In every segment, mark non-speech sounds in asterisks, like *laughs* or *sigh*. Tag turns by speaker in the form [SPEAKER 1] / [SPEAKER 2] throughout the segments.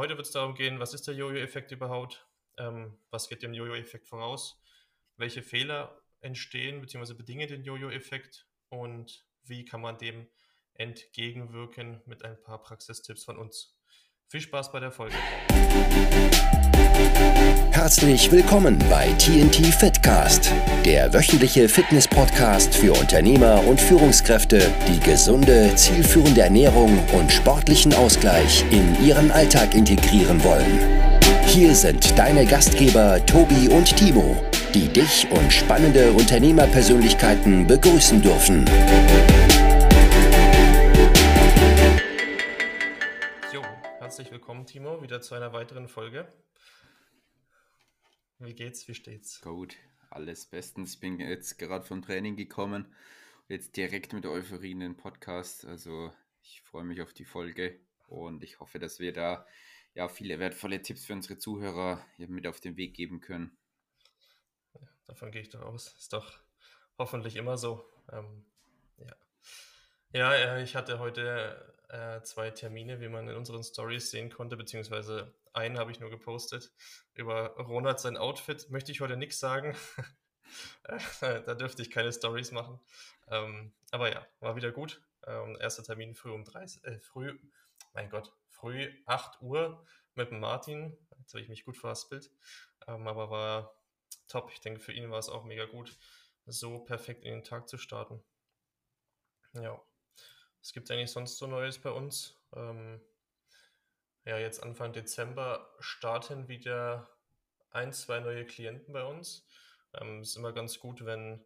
[SPEAKER 1] heute wird es darum gehen, was ist der Jojo-Effekt überhaupt? Ähm, was geht dem Jojo-Effekt voraus? Welche Fehler entstehen bzw. bedingen den Jojo-Effekt? Und wie kann man dem entgegenwirken mit ein paar Praxistipps von uns? Viel Spaß bei der Folge.
[SPEAKER 2] Herzlich willkommen bei TNT Fitcast, der wöchentliche Fitness-Podcast für Unternehmer und Führungskräfte, die gesunde, zielführende Ernährung und sportlichen Ausgleich in ihren Alltag integrieren wollen. Hier sind deine Gastgeber Tobi und Timo, die dich und spannende Unternehmerpersönlichkeiten begrüßen dürfen.
[SPEAKER 1] herzlich willkommen, Timo, wieder zu einer weiteren Folge. Wie geht's? Wie steht's?
[SPEAKER 3] Gut, alles bestens. Ich bin jetzt gerade vom Training gekommen. Jetzt direkt mit Euphorie in den Podcast. Also ich freue mich auf die Folge und ich hoffe, dass wir da ja viele wertvolle Tipps für unsere Zuhörer mit auf den Weg geben können.
[SPEAKER 1] Ja, davon gehe ich doch aus. Ist doch hoffentlich immer so. Ähm, ja. ja, äh, ich hatte heute äh, zwei Termine, wie man in unseren Stories sehen konnte, beziehungsweise einen habe ich nur gepostet. Über Ronald sein Outfit möchte ich heute nichts sagen. *laughs* da dürfte ich keine Stories machen. Ähm, aber ja, war wieder gut. Ähm, erster Termin früh um 30, äh, früh, mein Gott, früh 8 Uhr mit dem Martin. Jetzt habe ich mich gut verhaspelt. Ähm, aber war top. Ich denke, für ihn war es auch mega gut, so perfekt in den Tag zu starten. Ja. Es gibt eigentlich sonst so Neues bei uns. Ähm, ja, jetzt Anfang Dezember starten wieder ein, zwei neue Klienten bei uns. Ähm, ist immer ganz gut, wenn,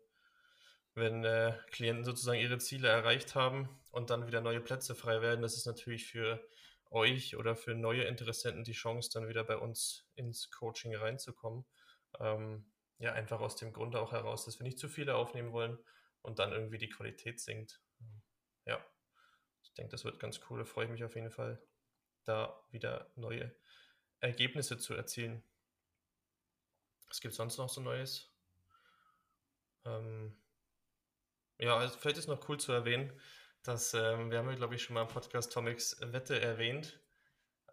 [SPEAKER 1] wenn äh, Klienten sozusagen ihre Ziele erreicht haben und dann wieder neue Plätze frei werden. Das ist natürlich für euch oder für neue Interessenten die Chance, dann wieder bei uns ins Coaching reinzukommen. Ähm, ja, einfach aus dem Grund auch heraus, dass wir nicht zu viele aufnehmen wollen und dann irgendwie die Qualität sinkt. Ja. Ich denke, das wird ganz cool. Da freue ich mich auf jeden Fall, da wieder neue Ergebnisse zu erzielen. Was gibt es sonst noch so Neues? Ähm, ja, also vielleicht ist noch cool zu erwähnen, dass ähm, wir haben ja, glaube ich, schon mal im Podcast Tomics Wette erwähnt.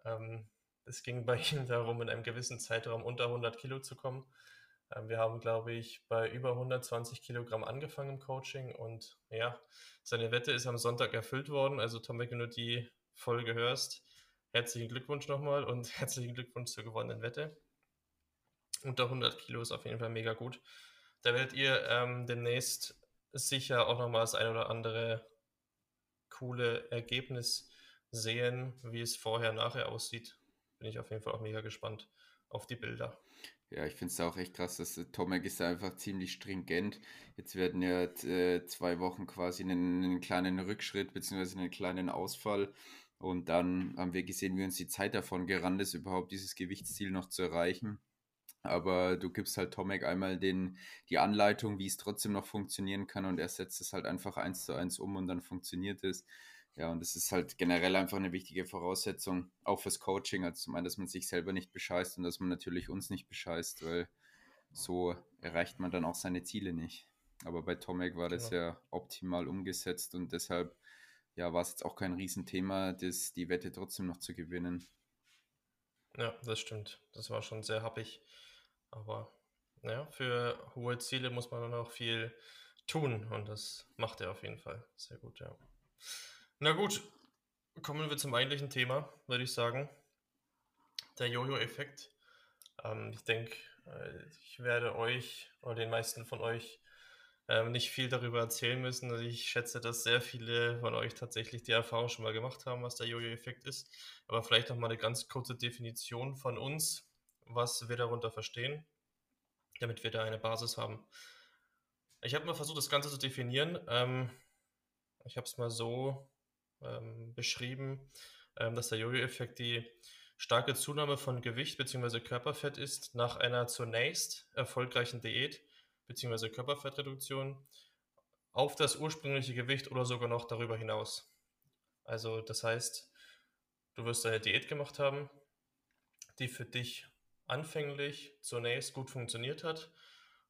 [SPEAKER 1] Ähm, es ging bei *laughs* ihm darum, in einem gewissen Zeitraum unter 100 Kilo zu kommen. Ähm, wir haben, glaube ich, bei über 120 Kilogramm angefangen im Coaching und ja, seine Wette ist am Sonntag erfüllt worden. Also Tom, wenn du die Folge hörst, herzlichen Glückwunsch nochmal und *laughs* herzlichen Glückwunsch zur gewonnenen Wette. Unter 100 Kilo ist auf jeden Fall mega gut. Da werdet ihr ähm, demnächst sicher auch nochmal das ein oder andere coole Ergebnis sehen, wie es vorher, nachher aussieht. Bin ich auf jeden Fall auch mega gespannt auf die Bilder.
[SPEAKER 3] Ja, ich finde es auch echt krass, dass Tomek ist einfach ziemlich stringent. Jetzt werden ja äh, zwei Wochen quasi einen, einen kleinen Rückschritt bzw. einen kleinen Ausfall. Und dann haben wir gesehen, wie uns die Zeit davon gerannt ist, überhaupt dieses Gewichtsziel noch zu erreichen. Aber du gibst halt Tomek einmal den, die Anleitung, wie es trotzdem noch funktionieren kann und er setzt es halt einfach eins zu eins um und dann funktioniert es. Ja, und das ist halt generell einfach eine wichtige Voraussetzung, auch fürs Coaching. Also zum einen, dass man sich selber nicht bescheißt und dass man natürlich uns nicht bescheißt, weil so erreicht man dann auch seine Ziele nicht. Aber bei Tomek war das genau. ja optimal umgesetzt und deshalb ja, war es jetzt auch kein Riesenthema, das, die Wette trotzdem noch zu gewinnen.
[SPEAKER 1] Ja, das stimmt. Das war schon sehr happig. Aber ja, für hohe Ziele muss man dann auch viel tun und das macht er auf jeden Fall sehr gut, ja. Na gut, kommen wir zum eigentlichen Thema, würde ich sagen. Der Jojo-Effekt. Ähm, ich denke, äh, ich werde euch oder den meisten von euch ähm, nicht viel darüber erzählen müssen. Also ich schätze, dass sehr viele von euch tatsächlich die Erfahrung schon mal gemacht haben, was der Jojo-Effekt ist. Aber vielleicht noch mal eine ganz kurze Definition von uns, was wir darunter verstehen, damit wir da eine Basis haben. Ich habe mal versucht, das Ganze zu definieren. Ähm, ich habe es mal so ähm, beschrieben, ähm, dass der Jojo-Effekt die starke Zunahme von Gewicht bzw. Körperfett ist nach einer zunächst erfolgreichen Diät bzw. Körperfettreduktion auf das ursprüngliche Gewicht oder sogar noch darüber hinaus. Also das heißt, du wirst eine Diät gemacht haben, die für dich anfänglich zunächst gut funktioniert hat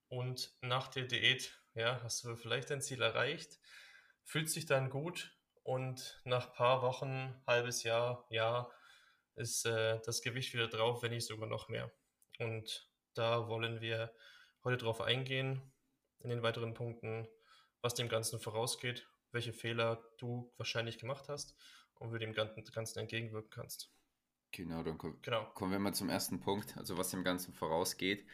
[SPEAKER 1] und nach der Diät ja, hast du vielleicht dein Ziel erreicht, fühlt sich dann gut und nach ein paar Wochen, halbes Jahr, Jahr, ist äh, das Gewicht wieder drauf, wenn nicht sogar noch mehr. Und da wollen wir heute drauf eingehen, in den weiteren Punkten, was dem Ganzen vorausgeht, welche Fehler du wahrscheinlich gemacht hast und wie du dem Ganzen entgegenwirken kannst.
[SPEAKER 3] Genau, dann genau. kommen wir mal zum ersten Punkt, also was dem Ganzen vorausgeht.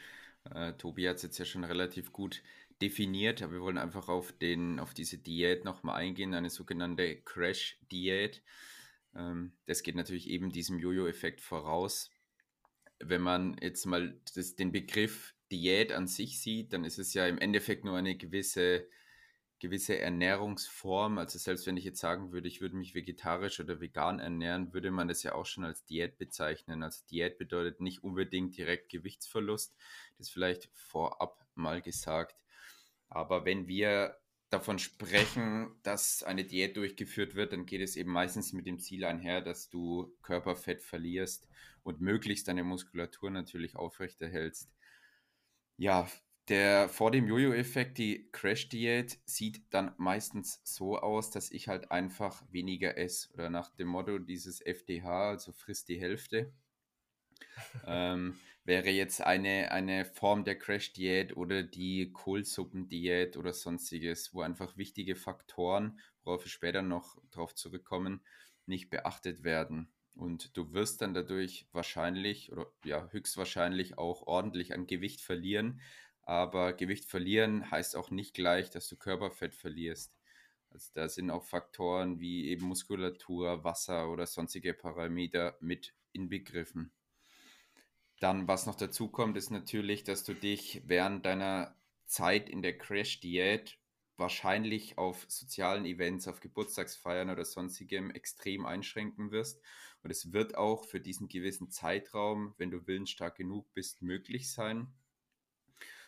[SPEAKER 3] Äh, Tobi hat es jetzt ja schon relativ gut definiert, aber wir wollen einfach auf, den, auf diese Diät nochmal eingehen, eine sogenannte Crash-Diät. Ähm, das geht natürlich eben diesem Jojo-Effekt voraus. Wenn man jetzt mal das, den Begriff Diät an sich sieht, dann ist es ja im Endeffekt nur eine gewisse, gewisse Ernährungsform. Also selbst wenn ich jetzt sagen würde, ich würde mich vegetarisch oder vegan ernähren, würde man das ja auch schon als Diät bezeichnen. Also Diät bedeutet nicht unbedingt direkt Gewichtsverlust. Das vielleicht vorab mal gesagt. Aber wenn wir davon sprechen, dass eine Diät durchgeführt wird, dann geht es eben meistens mit dem Ziel einher, dass du Körperfett verlierst und möglichst deine Muskulatur natürlich aufrechterhältst. Ja, der vor dem Jojo-Effekt, die Crash-Diät, sieht dann meistens so aus, dass ich halt einfach weniger esse. Oder nach dem Motto dieses FDH, also frisst die Hälfte. *laughs* ähm, wäre jetzt eine, eine Form der Crash-Diät oder die Kohlsuppendiät oder sonstiges, wo einfach wichtige Faktoren, worauf wir später noch drauf zurückkommen, nicht beachtet werden. Und du wirst dann dadurch wahrscheinlich oder ja, höchstwahrscheinlich auch ordentlich an Gewicht verlieren. Aber Gewicht verlieren heißt auch nicht gleich, dass du Körperfett verlierst. Also da sind auch Faktoren wie eben Muskulatur, Wasser oder sonstige Parameter mit inbegriffen. Dann, was noch dazu kommt, ist natürlich, dass du dich während deiner Zeit in der Crash-Diät wahrscheinlich auf sozialen Events, auf Geburtstagsfeiern oder sonstigem extrem einschränken wirst. Und es wird auch für diesen gewissen Zeitraum, wenn du willensstark genug bist, möglich sein.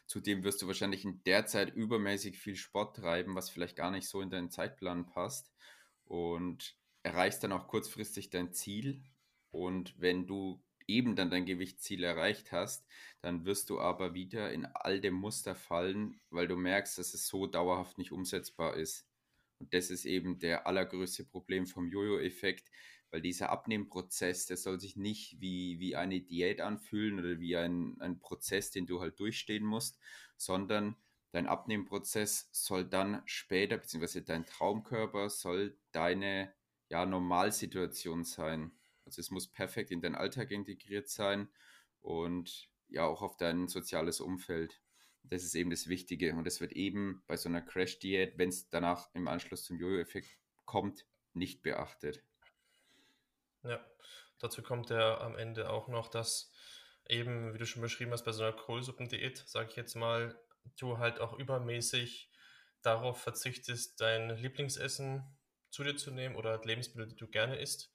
[SPEAKER 3] Zudem wirst du wahrscheinlich in der Zeit übermäßig viel Sport treiben, was vielleicht gar nicht so in deinen Zeitplan passt. Und erreichst dann auch kurzfristig dein Ziel. Und wenn du eben dann dein Gewichtsziel erreicht hast, dann wirst du aber wieder in alte Muster fallen, weil du merkst, dass es so dauerhaft nicht umsetzbar ist. Und das ist eben der allergrößte Problem vom Jojo-Effekt, weil dieser Abnehmprozess, der soll sich nicht wie, wie eine Diät anfühlen oder wie ein, ein Prozess, den du halt durchstehen musst, sondern dein Abnehmprozess soll dann später, beziehungsweise dein Traumkörper soll deine ja, Normalsituation sein. Also es muss perfekt in deinen Alltag integriert sein und ja auch auf dein soziales Umfeld. Das ist eben das Wichtige. Und es wird eben bei so einer Crash-Diät, wenn es danach im Anschluss zum Jojo-Effekt kommt, nicht beachtet.
[SPEAKER 1] Ja, dazu kommt ja am Ende auch noch, dass eben, wie du schon beschrieben hast, bei so einer Kohlsuppendiät, sage ich jetzt mal, du halt auch übermäßig darauf verzichtest, dein Lieblingsessen zu dir zu nehmen oder Lebensmittel, die du gerne isst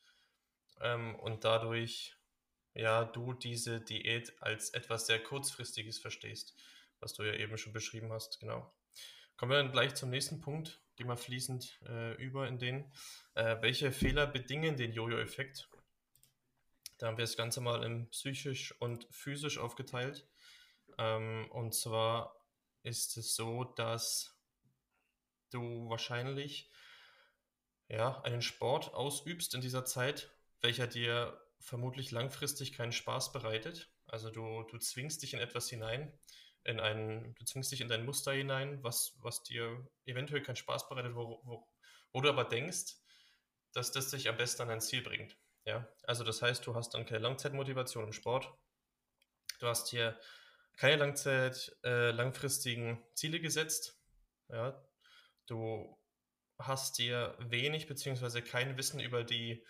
[SPEAKER 1] ähm, und dadurch ja du diese Diät als etwas sehr kurzfristiges verstehst, was du ja eben schon beschrieben hast, genau. Kommen wir dann gleich zum nächsten Punkt, gehen wir fließend äh, über in den, äh, welche Fehler bedingen den Jojo-Effekt? Da haben wir das Ganze mal in psychisch und physisch aufgeteilt. Ähm, und zwar ist es so, dass du wahrscheinlich ja, einen Sport ausübst in dieser Zeit, welcher dir vermutlich langfristig keinen Spaß bereitet. Also du, du zwingst dich in etwas hinein, in einen, du zwingst dich in dein Muster hinein, was, was dir eventuell keinen Spaß bereitet, wo, wo, wo du aber denkst, dass das dich am besten an dein Ziel bringt. Ja, also das heißt, du hast dann keine Langzeitmotivation im Sport. Du hast hier keine Langzeit, äh, langfristigen Ziele gesetzt. Ja, du hast dir wenig beziehungsweise kein Wissen über die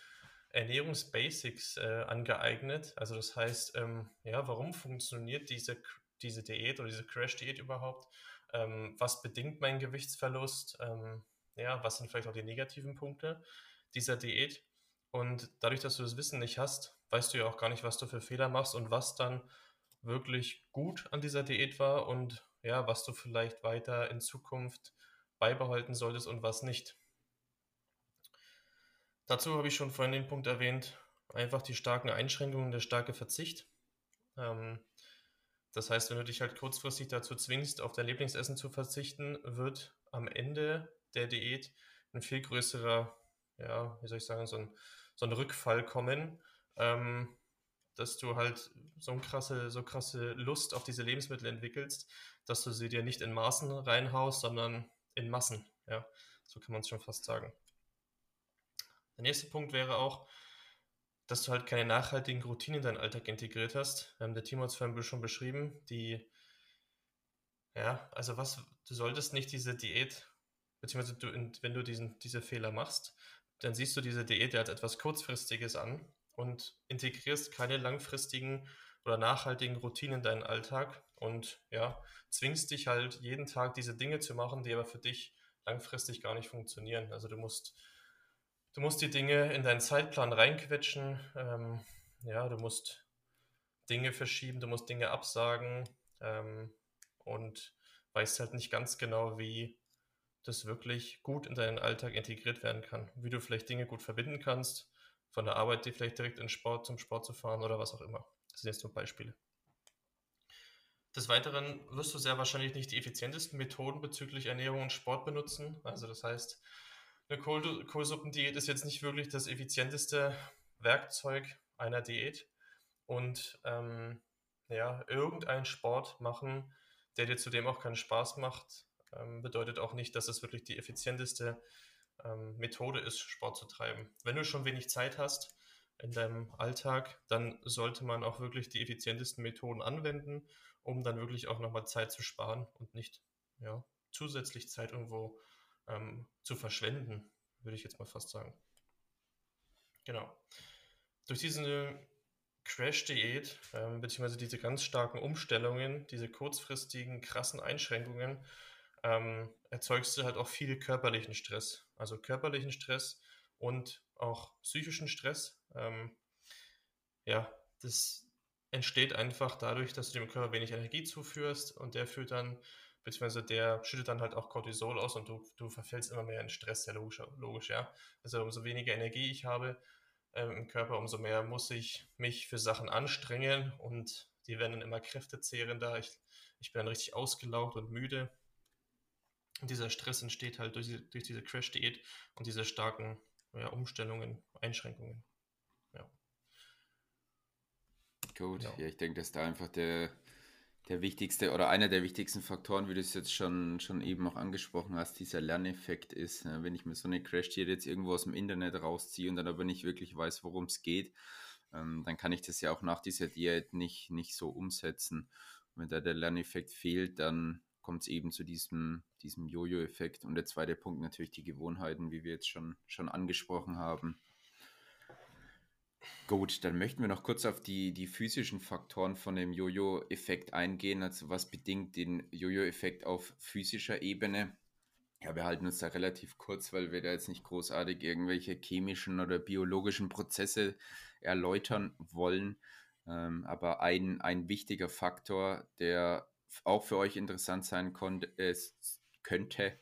[SPEAKER 1] Ernährungsbasics äh, angeeignet. Also das heißt, ähm, ja, warum funktioniert diese, diese Diät oder diese Crash-Diät überhaupt? Ähm, was bedingt meinen Gewichtsverlust? Ähm, ja, was sind vielleicht auch die negativen Punkte dieser Diät? Und dadurch, dass du das Wissen nicht hast, weißt du ja auch gar nicht, was du für Fehler machst und was dann wirklich gut an dieser Diät war und ja, was du vielleicht weiter in Zukunft beibehalten solltest und was nicht. Dazu habe ich schon vorhin den Punkt erwähnt, einfach die starken Einschränkungen, der starke Verzicht. Ähm, das heißt, wenn du dich halt kurzfristig dazu zwingst, auf dein Lieblingsessen zu verzichten, wird am Ende der Diät ein viel größerer, ja, wie soll ich sagen, so ein, so ein Rückfall kommen, ähm, dass du halt so eine krasse, so krasse Lust auf diese Lebensmittel entwickelst, dass du sie dir nicht in Maßen reinhaust, sondern in Massen. Ja, so kann man es schon fast sagen. Der nächste Punkt wäre auch, dass du halt keine nachhaltigen Routinen in deinen Alltag integriert hast. Ähm, der Timo hat es vorhin schon beschrieben, die, ja, also was, du solltest nicht diese Diät, beziehungsweise du, wenn du diesen, diese Fehler machst, dann siehst du diese Diät als etwas Kurzfristiges an und integrierst keine langfristigen oder nachhaltigen Routinen in deinen Alltag und ja, zwingst dich halt jeden Tag diese Dinge zu machen, die aber für dich langfristig gar nicht funktionieren. Also du musst, du musst die Dinge in deinen Zeitplan reinquetschen, ähm, ja, du musst Dinge verschieben, du musst Dinge absagen ähm, und weißt halt nicht ganz genau, wie das wirklich gut in deinen Alltag integriert werden kann, wie du vielleicht Dinge gut verbinden kannst, von der Arbeit die vielleicht direkt in Sport, zum Sport zu fahren oder was auch immer. Das sind jetzt nur Beispiele. Des Weiteren wirst du sehr wahrscheinlich nicht die effizientesten Methoden bezüglich Ernährung und Sport benutzen. Also das heißt, eine Kohl Kohlsuppendiät ist jetzt nicht wirklich das effizienteste Werkzeug einer Diät. Und ähm, ja, irgendeinen Sport machen, der dir zudem auch keinen Spaß macht, ähm, bedeutet auch nicht, dass es wirklich die effizienteste ähm, Methode ist, Sport zu treiben. Wenn du schon wenig Zeit hast in deinem Alltag, dann sollte man auch wirklich die effizientesten Methoden anwenden um dann wirklich auch nochmal Zeit zu sparen und nicht ja, zusätzlich Zeit irgendwo ähm, zu verschwenden, würde ich jetzt mal fast sagen. Genau. Durch diese Crash-Diät, ähm, beziehungsweise diese ganz starken Umstellungen, diese kurzfristigen, krassen Einschränkungen, ähm, erzeugst du halt auch viel körperlichen Stress. Also körperlichen Stress und auch psychischen Stress. Ähm, ja, das, entsteht einfach dadurch, dass du dem Körper wenig Energie zuführst und der führt dann, beziehungsweise der schüttet dann halt auch Cortisol aus und du, du verfällst immer mehr in Stress, ja logisch, logisch ja. Also umso weniger Energie ich habe ähm, im Körper, umso mehr muss ich mich für Sachen anstrengen und die werden dann immer kräftezehrender. Ich, ich bin dann richtig ausgelaugt und müde. Und dieser Stress entsteht halt durch, durch diese Crash-Diät und diese starken ja, Umstellungen, Einschränkungen.
[SPEAKER 3] Gut, ja. ja, ich denke, dass da einfach der, der wichtigste oder einer der wichtigsten Faktoren, wie du es jetzt schon, schon eben auch angesprochen hast, dieser Lerneffekt ist. Ne? Wenn ich mir so eine Crash-Diät jetzt irgendwo aus dem Internet rausziehe und dann aber nicht wirklich weiß, worum es geht, ähm, dann kann ich das ja auch nach dieser Diät nicht, nicht so umsetzen. Und wenn da der Lerneffekt fehlt, dann kommt es eben zu diesem, diesem Jojo-Effekt. Und der zweite Punkt natürlich die Gewohnheiten, wie wir jetzt schon, schon angesprochen haben. Gut, dann möchten wir noch kurz auf die, die physischen Faktoren von dem Jojo-Effekt eingehen. Also was bedingt den Jojo-Effekt auf physischer Ebene? Ja, wir halten uns da relativ kurz, weil wir da jetzt nicht großartig irgendwelche chemischen oder biologischen Prozesse erläutern wollen. Ähm, aber ein, ein wichtiger Faktor, der auch für euch interessant sein konnte, ist, könnte,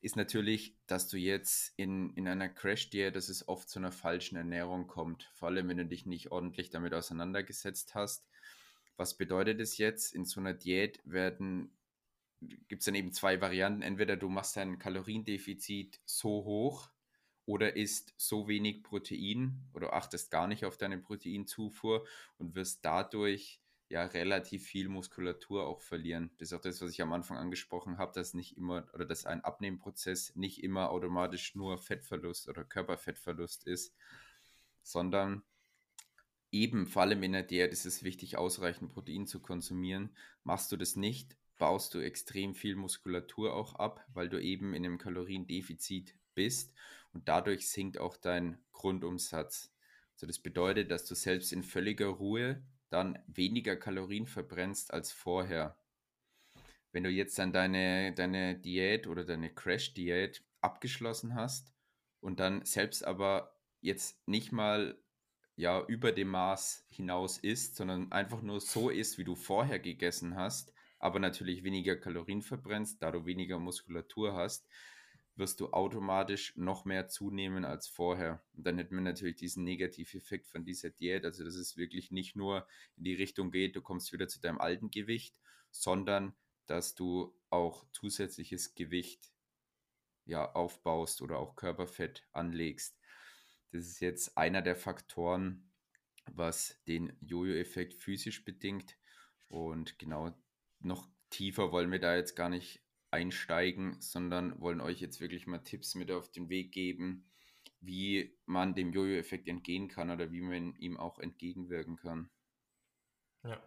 [SPEAKER 3] ist natürlich, dass du jetzt in, in einer Crash-Diät, dass es oft zu einer falschen Ernährung kommt. Vor allem, wenn du dich nicht ordentlich damit auseinandergesetzt hast. Was bedeutet es jetzt? In so einer Diät werden, gibt es dann eben zwei Varianten. Entweder du machst dein Kaloriendefizit so hoch oder isst so wenig Protein oder achtest gar nicht auf deine Proteinzufuhr und wirst dadurch ja relativ viel Muskulatur auch verlieren. Das ist auch das, was ich am Anfang angesprochen habe, dass nicht immer oder dass ein Abnehmprozess nicht immer automatisch nur Fettverlust oder Körperfettverlust ist, sondern eben vor allem in der Diät ist es wichtig, ausreichend Protein zu konsumieren. Machst du das nicht, baust du extrem viel Muskulatur auch ab, weil du eben in einem Kaloriendefizit bist und dadurch sinkt auch dein Grundumsatz. Also das bedeutet, dass du selbst in völliger Ruhe dann weniger Kalorien verbrennst als vorher. Wenn du jetzt dann deine, deine Diät oder deine Crash-Diät abgeschlossen hast und dann selbst aber jetzt nicht mal ja über dem Maß hinaus isst, sondern einfach nur so isst, wie du vorher gegessen hast, aber natürlich weniger Kalorien verbrennst, da du weniger Muskulatur hast, wirst du automatisch noch mehr zunehmen als vorher. Und dann hätten wir natürlich diesen Negativeffekt von dieser Diät, also dass es wirklich nicht nur in die Richtung geht, du kommst wieder zu deinem alten Gewicht, sondern dass du auch zusätzliches Gewicht ja, aufbaust oder auch Körperfett anlegst. Das ist jetzt einer der Faktoren, was den Jojo-Effekt physisch bedingt. Und genau noch tiefer wollen wir da jetzt gar nicht einsteigen, sondern wollen euch jetzt wirklich mal Tipps mit auf den Weg geben, wie man dem Jojo-Effekt entgehen kann oder wie man ihm auch entgegenwirken kann.
[SPEAKER 1] Ja,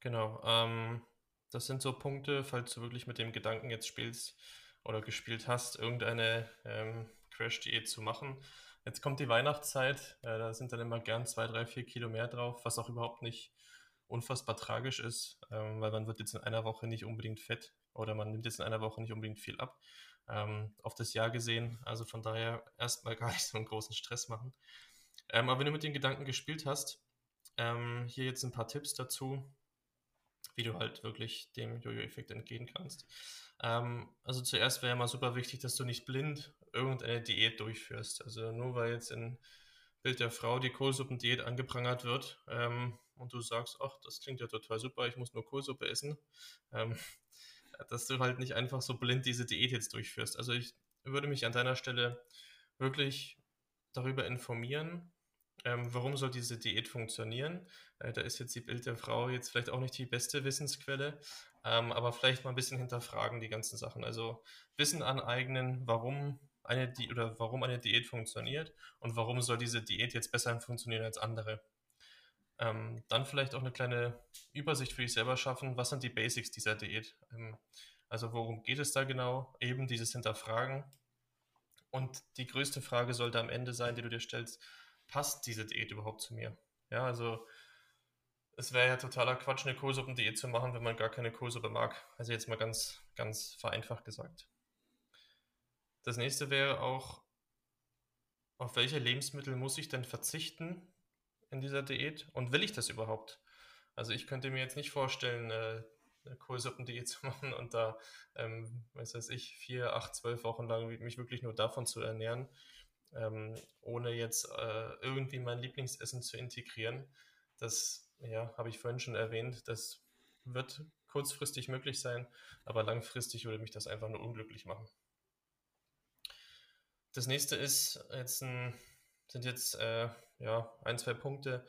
[SPEAKER 1] genau. Ähm, das sind so Punkte, falls du wirklich mit dem Gedanken jetzt spielst oder gespielt hast, irgendeine ähm, Crash-Diät zu machen. Jetzt kommt die Weihnachtszeit, äh, da sind dann immer gern zwei, drei, vier Kilo mehr drauf, was auch überhaupt nicht unfassbar tragisch ist, ähm, weil man wird jetzt in einer Woche nicht unbedingt fett oder man nimmt jetzt in einer Woche nicht unbedingt viel ab. Ähm, auf das Jahr gesehen, also von daher erstmal *laughs* gar nicht so einen großen Stress machen. Ähm, aber wenn du mit den Gedanken gespielt hast, ähm, hier jetzt ein paar Tipps dazu, wie du halt wirklich dem Jojo-Effekt entgehen kannst. Ähm, also zuerst wäre mal super wichtig, dass du nicht blind irgendeine Diät durchführst. Also nur weil jetzt in Bild der Frau die Kohlsuppendiät angeprangert wird ähm, und du sagst, ach, das klingt ja total super, ich muss nur Kohlsuppe essen, ähm, dass du halt nicht einfach so blind diese Diät jetzt durchführst. Also ich würde mich an deiner Stelle wirklich darüber informieren, ähm, warum soll diese Diät funktionieren. Äh, da ist jetzt die Bild der Frau jetzt vielleicht auch nicht die beste Wissensquelle, ähm, aber vielleicht mal ein bisschen hinterfragen die ganzen Sachen. Also Wissen aneignen, warum eine Di oder warum eine Diät funktioniert und warum soll diese Diät jetzt besser funktionieren als andere. Ähm, dann vielleicht auch eine kleine Übersicht für dich selber schaffen. Was sind die Basics dieser Diät? Ähm, also worum geht es da genau? Eben dieses Hinterfragen. Und die größte Frage sollte am Ende sein, die du dir stellst, passt diese Diät überhaupt zu mir? Ja, also es wäre ja totaler Quatsch, eine Kohlsuppendiät zu machen, wenn man gar keine Kohlsuppe mag. Also jetzt mal ganz, ganz vereinfacht gesagt. Das nächste wäre auch, auf welche Lebensmittel muss ich denn verzichten in dieser Diät und will ich das überhaupt? Also ich könnte mir jetzt nicht vorstellen, äh, eine Kohlsuppendiät *laughs* zu machen und da, ähm, was weiß ich, vier, acht, zwölf Wochen lang mich wirklich nur davon zu ernähren, ähm, ohne jetzt äh, irgendwie mein Lieblingsessen zu integrieren. Das, ja, habe ich vorhin schon erwähnt, das wird kurzfristig möglich sein, aber langfristig würde mich das einfach nur unglücklich machen. Das nächste ist jetzt ein, sind jetzt äh, ja, ein, zwei Punkte,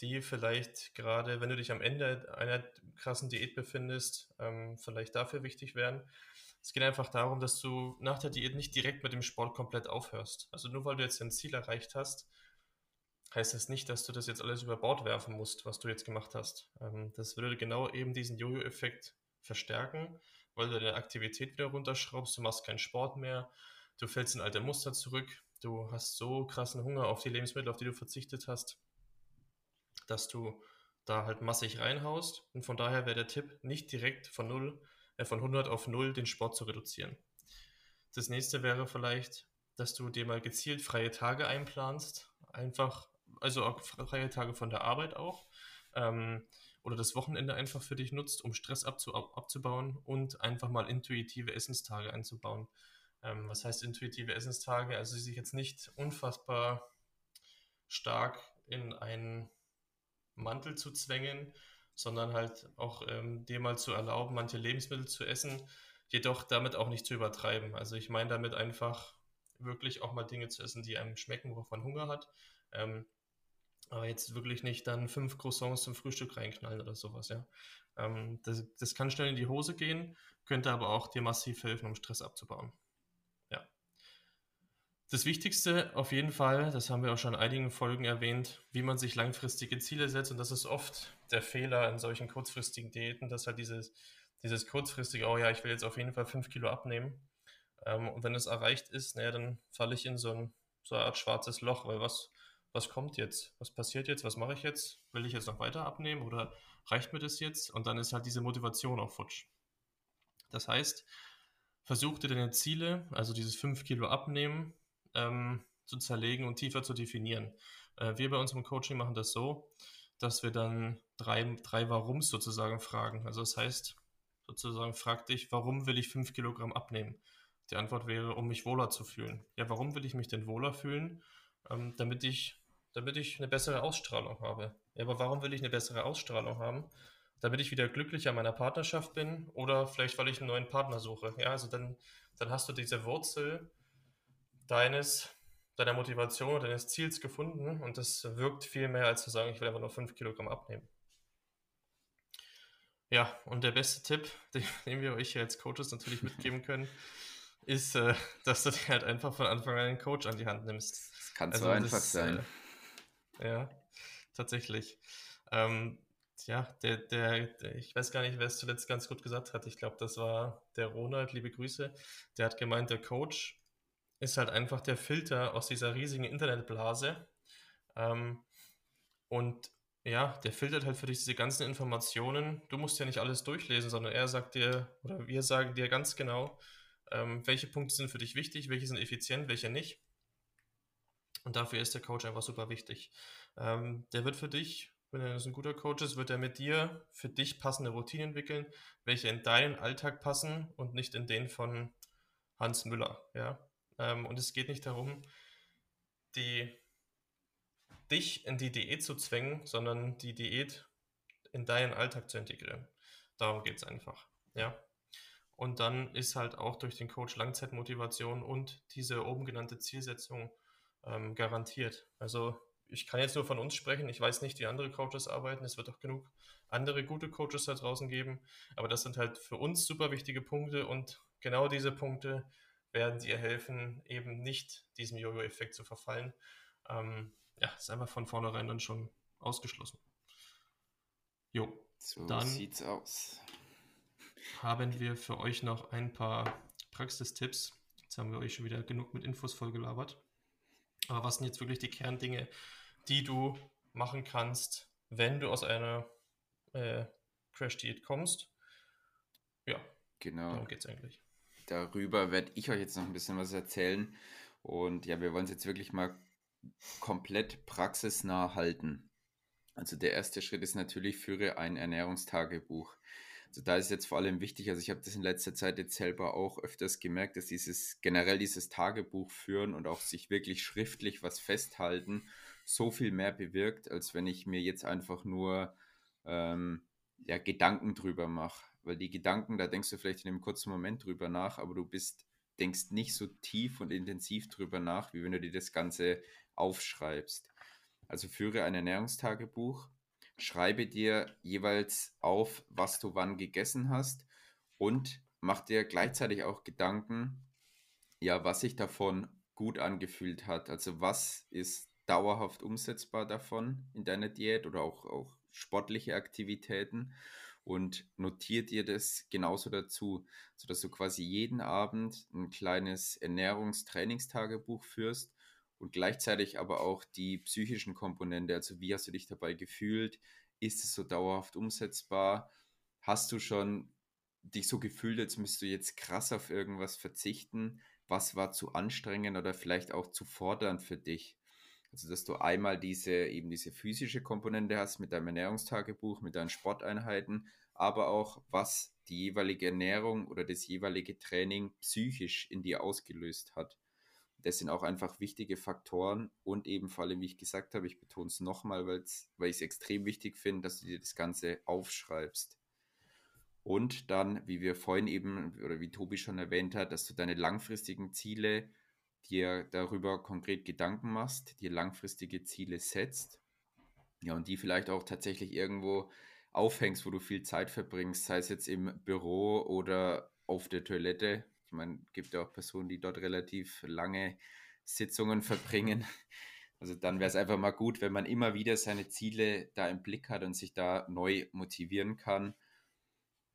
[SPEAKER 1] die vielleicht gerade, wenn du dich am Ende einer krassen Diät befindest, ähm, vielleicht dafür wichtig wären. Es geht einfach darum, dass du nach der Diät nicht direkt mit dem Sport komplett aufhörst. Also nur weil du jetzt dein Ziel erreicht hast, heißt das nicht, dass du das jetzt alles über Bord werfen musst, was du jetzt gemacht hast. Ähm, das würde genau eben diesen Jojo-Effekt verstärken, weil du deine Aktivität wieder runterschraubst, du machst keinen Sport mehr, du fällst in alte Muster zurück, du hast so krassen Hunger auf die Lebensmittel, auf die du verzichtet hast, dass du da halt massig reinhaust. Und von daher wäre der Tipp, nicht direkt von 0, äh, von 100 auf 0 den Sport zu reduzieren. Das nächste wäre vielleicht, dass du dir mal gezielt freie Tage einplanst. Einfach, also auch freie Tage von der Arbeit auch. Ähm, oder das Wochenende einfach für dich nutzt, um Stress abzu abzubauen und einfach mal intuitive Essenstage einzubauen. Ähm, was heißt intuitive Essenstage? Also sich jetzt nicht unfassbar stark in einen Mantel zu zwängen, sondern halt auch ähm, dir mal zu erlauben, manche Lebensmittel zu essen, jedoch damit auch nicht zu übertreiben. Also ich meine damit einfach wirklich auch mal Dinge zu essen, die einem schmecken, worauf man Hunger hat. Ähm, aber jetzt wirklich nicht dann fünf Croissants zum Frühstück reinknallen oder sowas, ja. Ähm, das, das kann schnell in die Hose gehen, könnte aber auch dir massiv helfen, um Stress abzubauen. Das Wichtigste auf jeden Fall, das haben wir auch schon in einigen Folgen erwähnt, wie man sich langfristige Ziele setzt. Und das ist oft der Fehler in solchen kurzfristigen Diäten, dass halt dieses, dieses kurzfristige, oh ja, ich will jetzt auf jeden Fall fünf Kilo abnehmen. Ähm, und wenn es erreicht ist, naja, dann falle ich in so, ein, so eine Art schwarzes Loch, weil was, was kommt jetzt? Was passiert jetzt? Was mache ich jetzt? Will ich jetzt noch weiter abnehmen oder reicht mir das jetzt? Und dann ist halt diese Motivation auch futsch. Das heißt, versuch dir deine Ziele, also dieses 5 Kilo abnehmen, ähm, zu zerlegen und tiefer zu definieren. Äh, wir bei uns im Coaching machen das so, dass wir dann drei, drei Warums sozusagen fragen. Also das heißt, sozusagen frag dich, warum will ich fünf Kilogramm abnehmen? Die Antwort wäre, um mich wohler zu fühlen. Ja, warum will ich mich denn wohler fühlen? Ähm, damit, ich, damit ich eine bessere Ausstrahlung habe. Ja, aber warum will ich eine bessere Ausstrahlung haben? Damit ich wieder glücklicher in meiner Partnerschaft bin oder vielleicht, weil ich einen neuen Partner suche. Ja, also dann, dann hast du diese Wurzel deines deiner Motivation oder deines Ziels gefunden und das wirkt viel mehr, als zu sagen, ich will einfach nur 5 Kilogramm abnehmen. Ja, und der beste Tipp, *laughs* den, den wir euch als Coaches natürlich mitgeben *laughs* können, ist, äh, dass du dir halt einfach von Anfang an einen Coach an die Hand nimmst.
[SPEAKER 3] Das kann also so einfach das, sein.
[SPEAKER 1] Äh, ja, tatsächlich. Ähm, ja, der, der, der, ich weiß gar nicht, wer es zuletzt ganz gut gesagt hat. Ich glaube, das war der Ronald, liebe Grüße. Der hat gemeint, der Coach ist halt einfach der Filter aus dieser riesigen Internetblase. Ähm, und ja, der filtert halt für dich diese ganzen Informationen. Du musst ja nicht alles durchlesen, sondern er sagt dir, oder wir sagen dir ganz genau, ähm, welche Punkte sind für dich wichtig, welche sind effizient, welche nicht. Und dafür ist der Coach einfach super wichtig. Ähm, der wird für dich, wenn er ein guter Coach ist, wird er mit dir für dich passende Routinen entwickeln, welche in deinen Alltag passen und nicht in den von Hans Müller. Ja? Ähm, und es geht nicht darum, die, dich in die Diät zu zwängen, sondern die Diät in deinen Alltag zu integrieren. Darum geht es einfach. Ja. Und dann ist halt auch durch den Coach Langzeitmotivation und diese oben genannte Zielsetzung ähm, garantiert. Also ich kann jetzt nur von uns sprechen. Ich weiß nicht, wie andere Coaches arbeiten. Es wird auch genug andere gute Coaches da draußen geben. Aber das sind halt für uns super wichtige Punkte und genau diese Punkte werden dir helfen, eben nicht diesem Jojo-Effekt zu verfallen. Ähm, ja, ist einfach von vornherein dann schon ausgeschlossen. Jo,
[SPEAKER 3] so dann sieht's aus.
[SPEAKER 1] Haben wir für euch noch ein paar Praxistipps. Jetzt haben wir euch schon wieder genug mit Infos vollgelabert. Aber was sind jetzt wirklich die Kerndinge, die du machen kannst, wenn du aus einer äh, Crash-Diät kommst? Ja,
[SPEAKER 3] genau.
[SPEAKER 1] Darum geht es eigentlich
[SPEAKER 3] darüber werde ich euch jetzt noch ein bisschen was erzählen. Und ja, wir wollen es jetzt wirklich mal komplett praxisnah halten. Also der erste Schritt ist natürlich, führe ein Ernährungstagebuch. Also da ist jetzt vor allem wichtig, also ich habe das in letzter Zeit jetzt selber auch öfters gemerkt, dass dieses generell dieses Tagebuch führen und auch sich wirklich schriftlich was festhalten so viel mehr bewirkt, als wenn ich mir jetzt einfach nur ähm, ja, Gedanken drüber mache. Weil die Gedanken, da denkst du vielleicht in einem kurzen Moment drüber nach, aber du bist, denkst nicht so tief und intensiv drüber nach, wie wenn du dir das Ganze aufschreibst. Also führe ein Ernährungstagebuch, schreibe dir jeweils auf, was du wann gegessen hast und mach dir gleichzeitig auch Gedanken, ja, was sich davon gut angefühlt hat. Also was ist dauerhaft umsetzbar davon in deiner Diät oder auch, auch sportliche Aktivitäten und notiert dir das genauso dazu, sodass du quasi jeden Abend ein kleines Ernährungstrainingstagebuch führst und gleichzeitig aber auch die psychischen Komponente, also wie hast du dich dabei gefühlt, ist es so dauerhaft umsetzbar, hast du schon dich so gefühlt, als müsstest du jetzt krass auf irgendwas verzichten, was war zu anstrengend oder vielleicht auch zu fordernd für dich. Also, dass du einmal diese, eben diese physische Komponente hast mit deinem Ernährungstagebuch, mit deinen Sporteinheiten, aber auch, was die jeweilige Ernährung oder das jeweilige Training psychisch in dir ausgelöst hat. Das sind auch einfach wichtige Faktoren und eben vor allem, wie ich gesagt habe, ich betone es nochmal, weil ich es extrem wichtig finde, dass du dir das Ganze aufschreibst. Und dann, wie wir vorhin eben oder wie Tobi schon erwähnt hat, dass du deine langfristigen Ziele dir darüber konkret Gedanken machst, dir langfristige Ziele setzt. Ja, und die vielleicht auch tatsächlich irgendwo aufhängst, wo du viel Zeit verbringst, sei es jetzt im Büro oder auf der Toilette. Ich meine, es gibt ja auch Personen, die dort relativ lange Sitzungen verbringen. Also dann wäre es einfach mal gut, wenn man immer wieder seine Ziele da im Blick hat und sich da neu motivieren kann.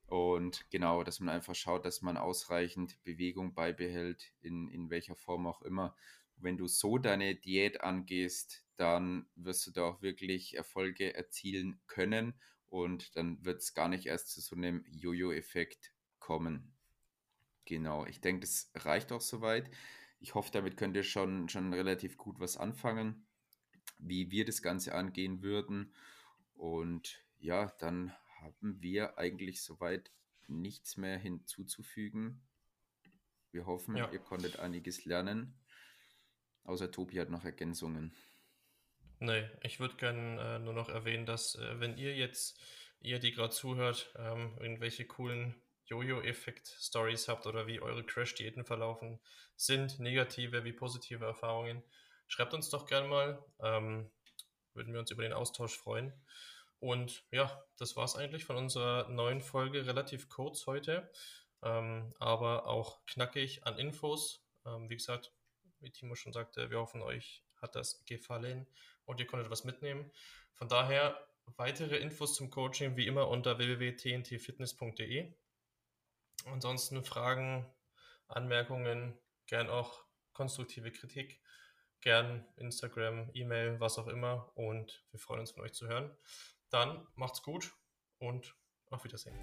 [SPEAKER 3] Und genau, dass man einfach schaut, dass man ausreichend Bewegung beibehält, in, in welcher Form auch immer. Wenn du so deine Diät angehst, dann wirst du da auch wirklich Erfolge erzielen können und dann wird es gar nicht erst zu so einem Jojo-Effekt kommen. Genau, ich denke, das reicht auch soweit. Ich hoffe, damit könnt ihr schon, schon relativ gut was anfangen, wie wir das Ganze angehen würden. Und ja, dann haben wir eigentlich soweit nichts mehr hinzuzufügen. Wir hoffen, ja. ihr konntet einiges lernen. Außer Tobi hat noch Ergänzungen.
[SPEAKER 1] Nee, ich würde gerne äh, nur noch erwähnen, dass äh, wenn ihr jetzt, ihr die gerade zuhört, ähm, irgendwelche coolen Jojo-Effekt-Stories habt oder wie eure Crash-Diäten verlaufen sind, negative wie positive Erfahrungen, schreibt uns doch gerne mal. Ähm, würden wir uns über den Austausch freuen. Und ja, das war es eigentlich von unserer neuen Folge. Relativ kurz heute, ähm, aber auch knackig an Infos. Ähm, wie gesagt, wie Timo schon sagte, wir hoffen, euch hat das gefallen und ihr konntet was mitnehmen. Von daher weitere Infos zum Coaching wie immer unter www.tntfitness.de. Ansonsten Fragen, Anmerkungen, gern auch konstruktive Kritik, gern Instagram, E-Mail, was auch immer. Und wir freuen uns von euch zu hören. Dann macht's gut und auf Wiedersehen.